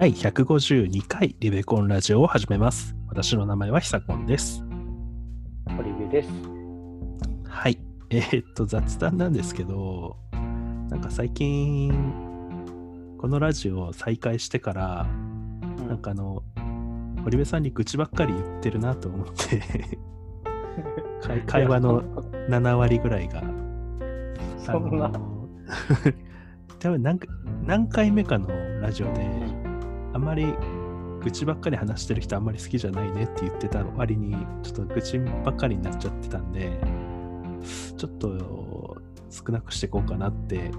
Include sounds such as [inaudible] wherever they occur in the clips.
第152回リベコンラジオを始めます。私の名前はひさこんです。ホリビです。はい。えーっと、雑談なんですけど、なんか最近、このラジオを再開してから、なんかあの、堀部さんに愚痴ばっかり言ってるなと思って、[laughs] 会会話の7割ぐらいが、そんな [laughs] 多分何か何回目かのラジオで、あんまり愚痴ばっかり話してる人あんまり好きじゃないねって言ってた割に、ちょっと愚痴ばっかりになっちゃってたんで、ちょっと少なくしていこうかなって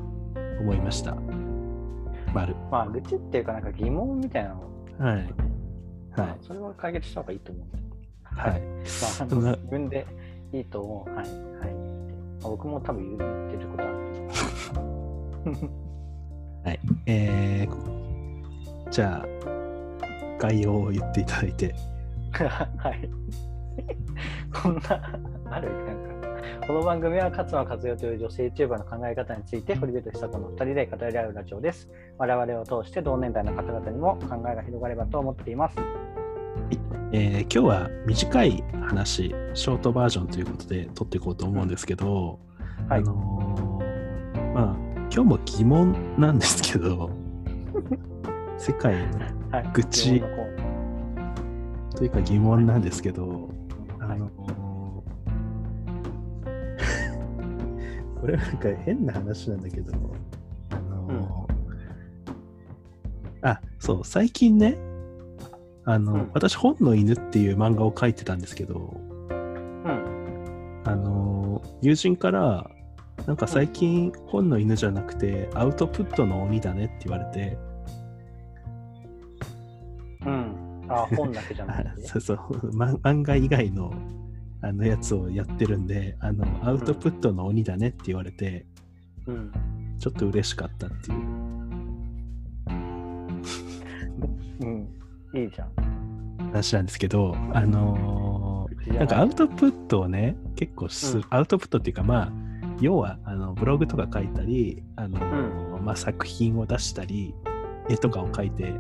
思いました。丸。まあ、愚痴っていうか、なんか疑問みたいなの、はい。はいまあ。それは解決した方がいいと思う。はい。まあ、自分でいいと思う。はい。はい。まあ、僕も多分言ってることあるけど。[laughs] はい。えー、じゃあ、概要を言っていただいて。[laughs] はい。こんな、あるなんか、この番組は勝間和代という女性 YouTuber の考え方について、堀部と久子の2人で語り合うラジオです。我々を通して同年代の方々にも考えが広がればと思っています。えー今日は短い話、ショートバージョンということで撮っていこうと思うんですけど、はいあのーまあ、今日も疑問なんですけど、[laughs] 世界のはい。愚痴疑問のコーナーというか疑問なんですけど、あはいのーこれはなんか変な話なんだけど、あのーあ、そう、最近ね、あの、うん私、本の犬っていう漫画を描いてたんですけど、うん。あのー友人から、なんか最近本の犬じゃなくてアウトプットの鬼だねって言われて、あ、本だけじゃなあくて？[laughs] そうそう、ま漫画以外のあのやつをやってるんで、あの、アウトプットの鬼だねって言われて、うん。ちょっと嬉しかったっていううん。いいじゃん。話なんですけど、あのーなんかアウトプットをね、結構す、うんアウトプットっていうか、まあ、要はあのブログとか書いたり、あのーまあ、作品を出したり、絵とかを描いて、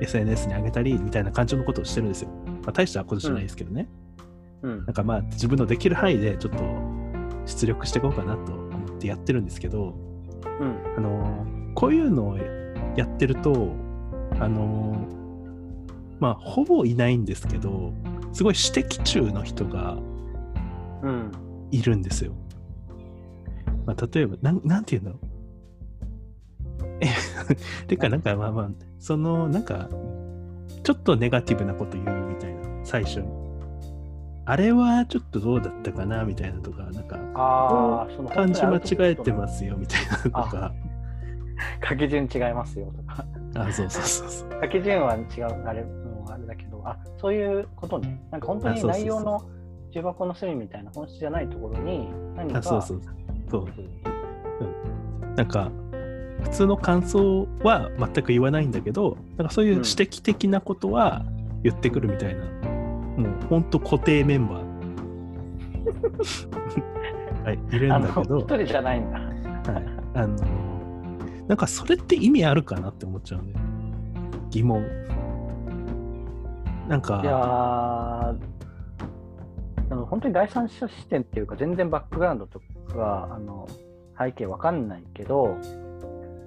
SNS に上げたりみたいな感じのことをしてるんですよ。まあ、大したことじゃないですけどね。うんなん。かまあ、自分のできる範囲でちょっと出力していこうかなと思ってやってるんですけど、うん。あのーこういうのをやってると、あのーまあ、ほぼいないんですけど、すごい指摘中の人がうん。いるんですよ。まあ、例えば、なんなんていうのえ、[laughs] てか、なんかまあまあ、その、なんか、ちょっとネガティブなこと言うみたいな、最初に。あれはちょっとどうだったかなみたいなとか、なんか、ああ、その漢字間違えてますよみたいなとか、書き順違いますよとか。あ、そうそうそうそう。書き順は違う、あれ、うんあれだけど、あ、そういうことね。なんか本当に内容の重箱の隅みたいな本質じゃないところに何かあ、そうそうそう。うんなんか、普通の感想は全く言わないんだけど、なんかそういう指摘的なことは言ってくるみたいな、もう本当固定メンバー。[laughs] はい、いるんだけど一、人じゃないんだ。はい、あの、なんかそれって意味あるかなって思っちゃうんだよ。疑問。なんか、いやーあの本当に第三者視点っていうか、全然バックグラウンドとか、あの背景わかんないけど、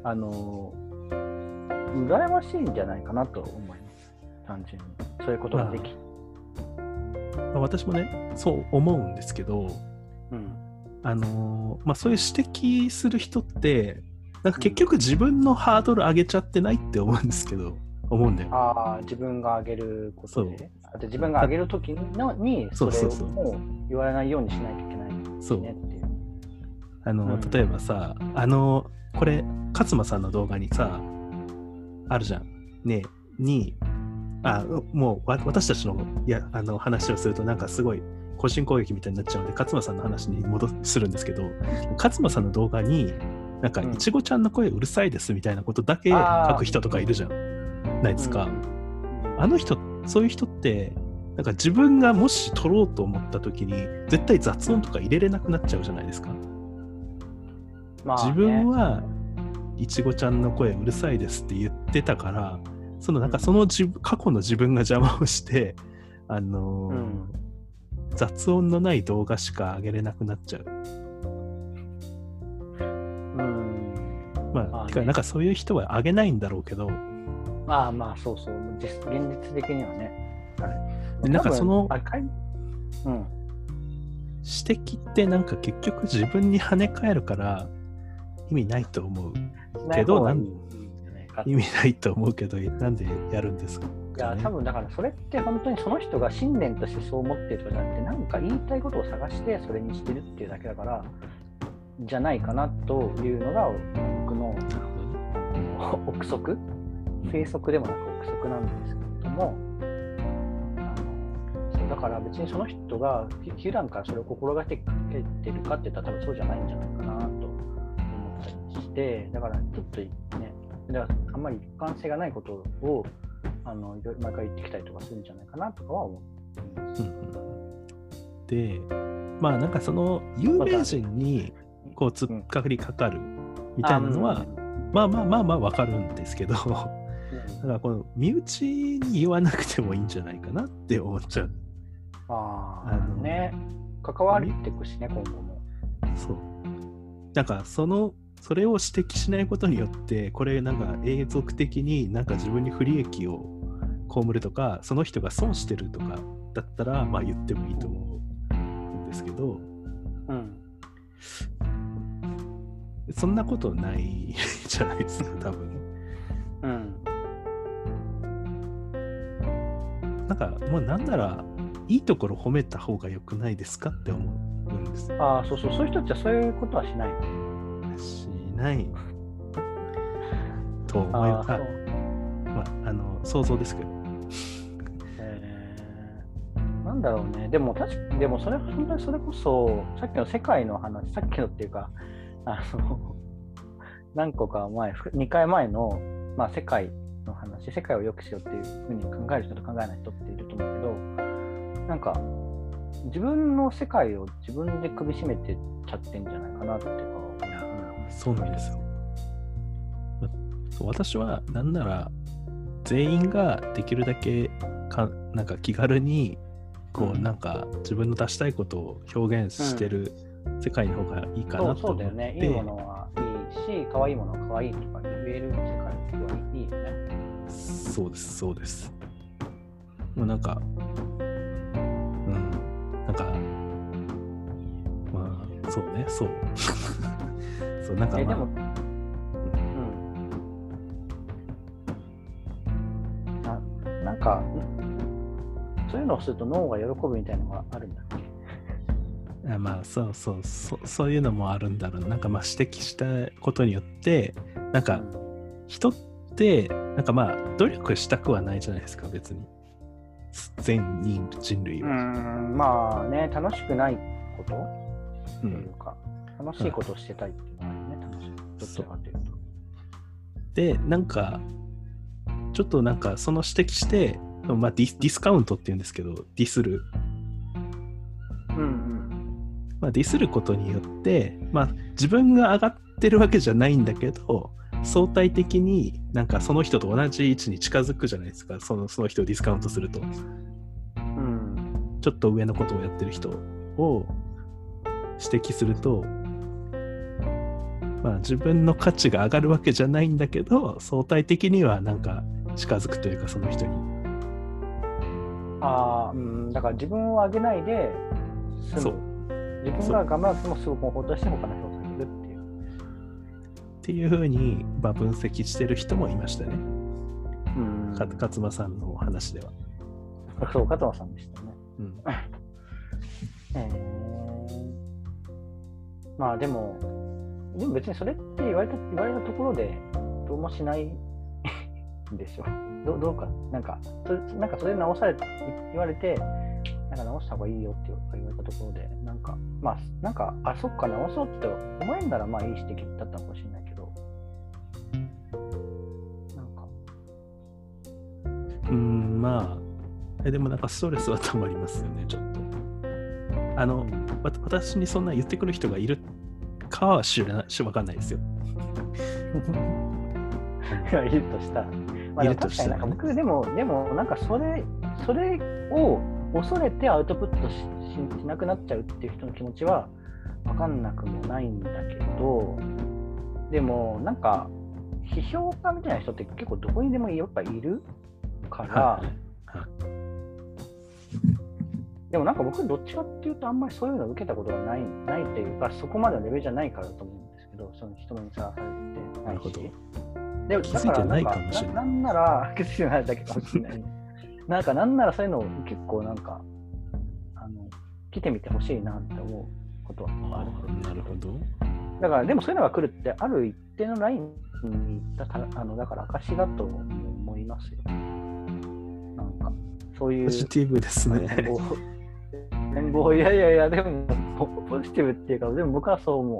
あの、羨ましいんじゃないかなと思います。単純に。そういうことができ。まあ私もね、そう思うんですけど、うん。あのーまあ、そういう指摘する人って、なんか結局自分のハードル上げちゃってないって思うんですけど、思うんだよ。ああ、自分が上げることで。あと自分が上げるときのに、それをもう言われないようにしないといけないそう。ねっていう。あの、うん例えばさ、あの、これ、勝間さんの動画にさ、あるじゃん。ねに、あ、もうわ私たちのいやあの話をすると、なんかすごい個人攻撃みたいになっちゃうので、勝間さんの話に戻するんですけど、勝間さんの動画に、なんか、うんいちごちゃんの声うるさいですみたいなことだけ書く人とかいるじゃん。ないですか。うんあの人、そういう人って、なんか自分がもし撮ろうと思った時に、絶対雑音とか入れれなくなっちゃうじゃないですか。まあね自分はいちごちゃんの声うるさいですって言ってたから、そのなんかその自分過去の自分が邪魔をして、あのーうん雑音のない動画しか上げれなくなっちゃう。うん。まあ、まあねてかなんかそういう人は上げないんだろうけど、まあまあ、そうそう。実現実的にはね。はい。でなんかそのうん。指摘ってなんか結局自分に跳ね返るから意味ないと思う。けどなん意味ないと思うけど、なんでやるんですか、いや、多分だからそれって本当にその人が信念としてそう思ってるとかじゃなくて、なんか言いたいことを探してそれにしてるっていうだけだから、じゃないかなというのが僕の憶測、推測でもなく憶測なんですけれども、だから別にその人が普段からそれを心がけてるかって言ったら多分そうじゃないんじゃないかなして、だからちょっとね、だからあんまり一貫性がないことをあのいろいろ毎回言ってきたりとかするんじゃないかなとかは思っています。うんうんで、まあなんかその有名人にこう突っかかりかかるみたいなのは、まあまあまあまあわかるんですけど、だかうんらこの身内に言わなくてもいいんじゃないかなって思っちゃう。ああね、関わっていくしね、今後も。そう。なんかその、それを指摘しないことによって、これなんか永続的になんか自分に不利益を被るとか、その人が損してるとかだったら、まあ言ってもいいと思うんですけど、うん。そんなことない [laughs] じゃないですか、多分。うん。なんかもうなんなら、いいところ褒めた方が良くないですかって思うんです。ああ、そうそう、そういう人たちはそういうことはしない。しないと思います。あまあ、あの想像ですけど。えーなんだろうね、でも確かでもそれ本当にそれこそ、さっきの世界の話、さっきのっていうか、あの何個か前、2回前の、まあ、世界の話、世界を良くしようっていうふうに考える人と考えない人っていると思うけど、なんか、自分の世界を自分で首絞めてっちゃってんじゃないかなっていうか、うんそうなんですよ。私はなんなら全員ができるだけかなんか気軽にこううんなんか自分の出したいことを表現してる世界の方がいいかなと思って、そうだよね。いいものはいいし、可愛いものは可愛いとか言える世界はいいよね。そうですそうです。もうなんかうんなんかまあそうねそうそうなんかえ、まあ。でも、うん。ななんか、んそういうのをすると脳が喜ぶみたいなのがあるんだっけ？あまあそうそうそそういうのもあるんだろう。なんかまあ指摘したことによってなんか人ってなんかまあ努力したくはないじゃないですか別に。全人人類うは、ん、まあね、楽しくないこと？うん。というか、楽しいことをしてたいっていうちらかというと。でなんかちょっとなんかその指摘して、まあ、ディスディスカウントっていうんですけどディスる、うんうん。まあ、ディスることによって、まあ、自分が上がってるわけじゃないんだけど相対的になんかその人と同じ位置に近づくじゃないですかそのその人をディスカウントするとうん。ちょっと上のことをやってる人を指摘するとまあ自分の価値が上がるわけじゃないんだけど相対的にはなんか近づくというかその人にああ、うん、だから自分を上げないで済む。そう自分が頑張らなくてもすぐコンフォートして他の人を下げるっていう。っていうふうに、まあ、分析してる人もいましたね。うんか勝間さんのお話では。そう、加藤さんでしたね。うん、[laughs] えー、まあでも、でも別にそれって言われた言われたところでどうもしないん [laughs] でしょ。どどうか、なんか、それなんかそれ直されて言われて、なんか直した方がいいよって言われたところで、なんか、まあ、なんか、あ、そっか、直そうって思えんならまあいい指摘だったかもしれないけど、なんか、うん、まあ、えでもなんかストレスはたまりますよね、ちょっと。あの、わ私にそんな言ってくる人がいるかは知らな [laughs] いし、わかんないですよ。[laughs] いるとしたら、まあ、でいるとしたらね。僕でも、でもなんかそれ、それを恐れてアウトプットしししなくなっちゃうっていう人の気持ちは分かんなくもないんだけど、でもなんか、批評家みたいな人って結構どこにでもやっぱいるから、はいはいでもなんか僕どっちかっていうとあんまりそういうのを受けたことがないないというか、そこまでのレベルじゃないからだと思うんですけど、その人にさらされてないし。なるほど。でも気づいてないかもしれないだからんかななんなら、[laughs] 気づいてないだけかもしれない。なんかなんならそういうのを結構なんか、あの、来てみてほしいなって思うことはあるなるほど。だから、でもそういうのが来るって、ある一定のラインに行ったから、あの、だから証だと思いますよ。なんか、そういうポ。ジティブですね。展望いやいやいや、でも、ポポジティブっていうか、でも僕はそう思う。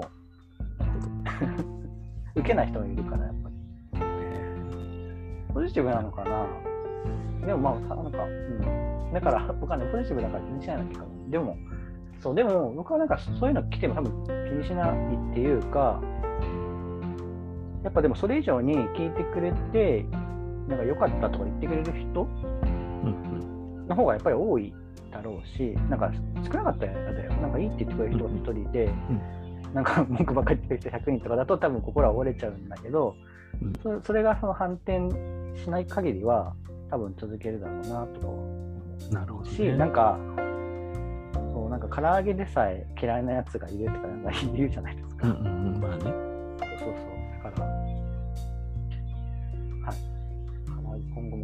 [laughs] 受けない人もいるから、やっぱり。ポジティブなのかなでもまあ、さなんか、うん。だから、僕はね、ポジティブだから気にしないのかも。でも、そう、でも僕はなんかそういうの来ても多分気にしないっていうか、やっぱでもそれ以上に聞いてくれて、なんか良かったとか言ってくれる人うんの方がやっぱり多いだろうし、なんか少なかったら嫌だよ。なんかいいって言ってくれる人が一人で、なんか文句ばっかり言ってる人100人とかだと多分心は折れちゃうんだけど、うんそそれがその反転しない限りは多分続けるだろうなとか。なるほど、うし、ね。なんか、そう、なんか唐揚げでさえ嫌いなやつがいるとかなんか言うじゃないですか。うんうんうん。まあね。そうそう。だから、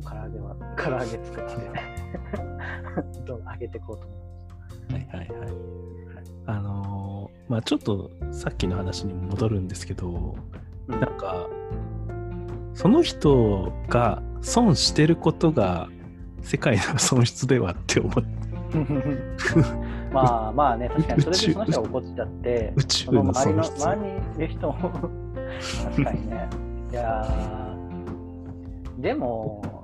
も唐揚げは、[laughs] 唐揚げ作って、[laughs] どんどん上げていこうと思います。はいはいはい。あのーまあちょっとさっきの話に戻るんですけど、うんなんか、その人が損してることが世界の損失ではって思って、[laughs] まあまあね、確かにそれでその人が怒っちゃって、宇宙そのの周りの。周りにいる人も確かにね。いやーでも、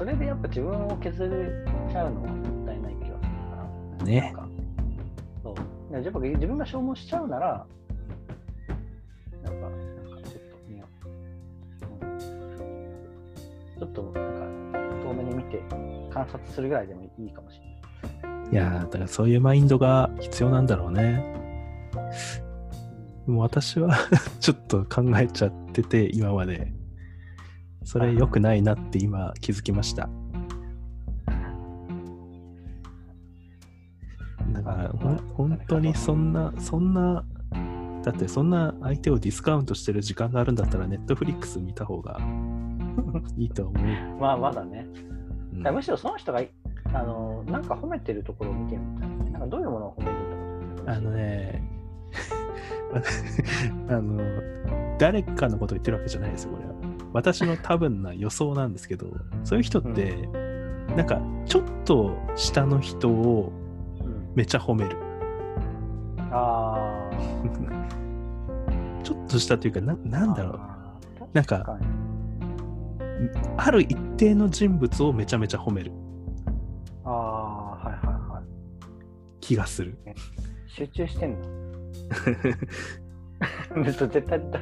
それでやっぱ自分を削れちゃうのはもったいない気がするから。ねなんかそう。いややっぱ自分が消耗しちゃうなら、なんか、なんかちょっと見よう。うんちょっとなんか遠目に見て観察するぐらいでもいいかもしれない。いやーだからそういうマインドが必要なんだろうね。でも私は [laughs] ちょっと考えちゃってて、今まで。それ良くないなって今気づきました。だから本当にそんな、そんな、だってそんな相手をディスカウントしてる時間があるんだったら、ネットフリックス見た方が [laughs] いいと思う。まあまだね。うんむしろその人があのなんか褒めてるところを見てみたいな。なんかどういうものを褒めるんだろうあのね、[laughs] あの、誰かのこと言ってるわけじゃないですよ、これは。私の多分な予想なんですけど、そういう人って、なんか、ちょっと下の人をうん、めちゃ褒める。あ [laughs] ちょっと下というか、なあ。なんだろう。なんかある一定の人物をめちゃめちゃ褒めるああ、はいはいはい。気がする。集中してんの？[laughs] [laughs] 絶対だ、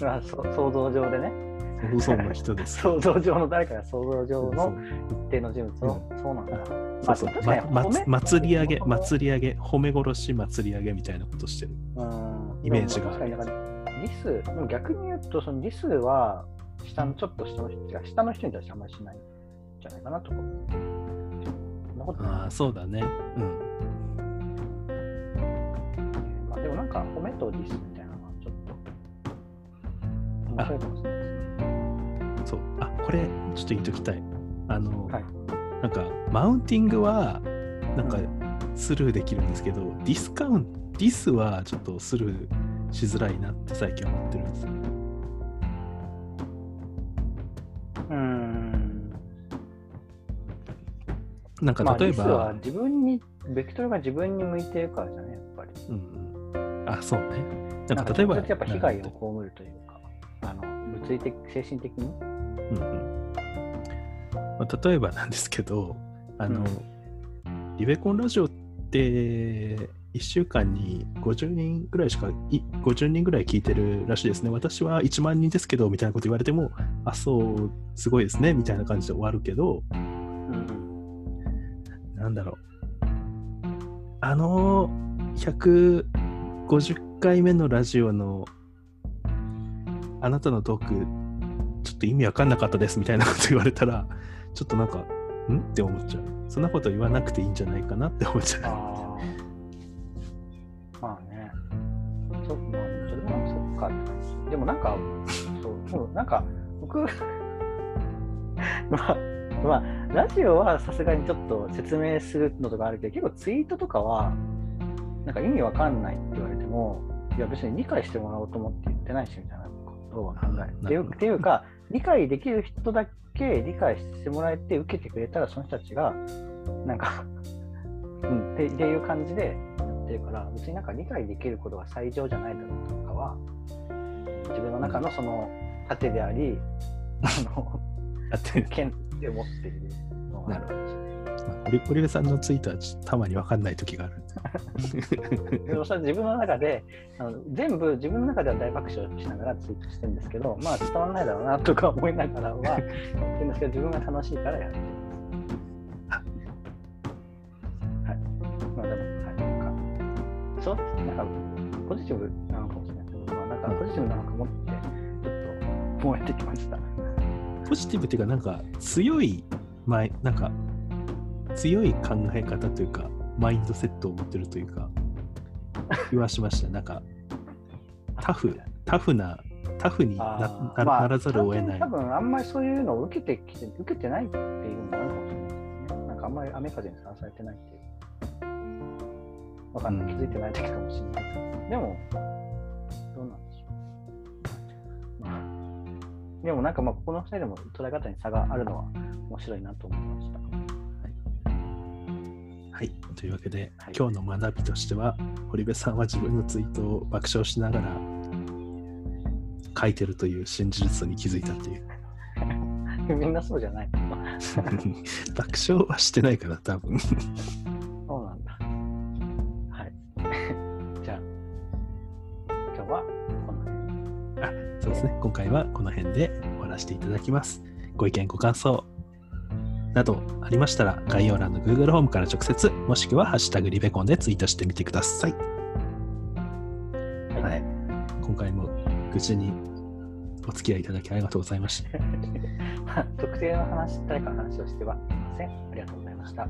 まあ、そ想像上でね。嘘の人です。想像上の誰かが想像上の一定の人物を、そうなんだ。そうそうま祭り上げ、祭り上げ、褒め殺し、祭り上げみたいなことしてる。うんイメージが確かになんかディス、でも逆に言うと、そのディスは下の、ちょっと下の人が下の人に対してあんまりしないんじゃないかなとか。ああ、そうだね。うん。まあ、でもなんか褒めとディスみたいなのはちょっと面白いかもしれないです。そう。あ、これ、ちょっと言っときたい。あの、はいなんか、マウンティングは、なんか、スルーできるんですけど、ディスカウント、ディスはちょっとスルーしづらいなって最近思ってるんですよ。うーん。なんか、まあ、例えば、ディスは自分に、ベクトルが自分に向いてるからじゃね、やっぱり。うんうん。あ、そうね。ななんんかか例えば、やっぱ被害を被るというか、あの物理的、精神的に？うんうんまあ、例えばなんですけど、あの、うんリベコンラジオって、1週間に50人ぐらいしか、い50人ぐらい聞いてるらしいですね。私は1万人ですけど、みたいなこと言われても、あ、そう、すごいですね、みたいな感じで終わるけど、うんなんだろう。あの150回目のラジオのあなたのトーク、と意味わかんなかったですみたいなこと言われたら、ちょっとなんか、ん？って思っちゃう。そんなこと言わなくていいんじゃないかなって思っちゃう。あ。まあね。そ,、まあ、それもそっか。でもなんか、そう、そうなんか、僕、まあ、まあ、ラジオはさすがにちょっと説明するのとかあるけど、結構ツイートとかは、なんか意味わかんないって言われても、いや別に理解してもらおうと思って言ってないしみたいなことを考える。っていうっていうか、理解できる人だけ理解してもらえて受けてくれたら、その人たちが、なんかうんって、っていう感じでやってるから、別になんか理解できることが最上じゃないだろうとかは、自分の中のその盾であり、あの、剣って思っているのがあるかもしれない。堀堀部さんのツイートはたまにわかんない時がある。でもそれ自分の中であの全部自分の中では大爆笑しながらツイートしてるんですけどまあ伝わらないだろうなとか思いながらはやってるんですけど自分が楽しいからやってるはい。まあでもはい。なんかそうなんかポジティブなのかもしれないけど、まあ、なんかポジティブなのかもってちょっと思えてきました。ポジティブっていうか、なんか強い、前なんか強い考え方というか、マインドセットを持ってるというか、気はしました。なんか、タフ、タフな、タフにななならざるを得ない。多分あんまりそういうのを受けてきて受けてないっていうのもあるかもしれないですね。なんかあんまり雨風にさらされてないっていう。わかんない。気づいてないだけかもしれないけど。でも、どうなんでしょう。まあでもなんかまあここの2人でも捉え方に差があるのは面白いなと思いました。はい。というわけで、はい今日の学びとしては、堀部さんは自分のツイートを爆笑しながら書いてるという新事実に気づいたという。[laughs] みんなそうじゃない。[laughs] 爆笑はしてないから、多分。[laughs] そうなんだ。はい。じゃあ、今日はこの辺。そうですね。今回はこの辺で終わらせていただきます。ご意見、ご感想などありましたら、概要欄の Google ホームから直接、もしくはハッシュタグリベコンでツイートしてみてください。はいはい。今回も愚痴にお付き合いいただきありがとうございました。[laughs] 特定の話、誰かの話をしてはいません。ありがとうございました。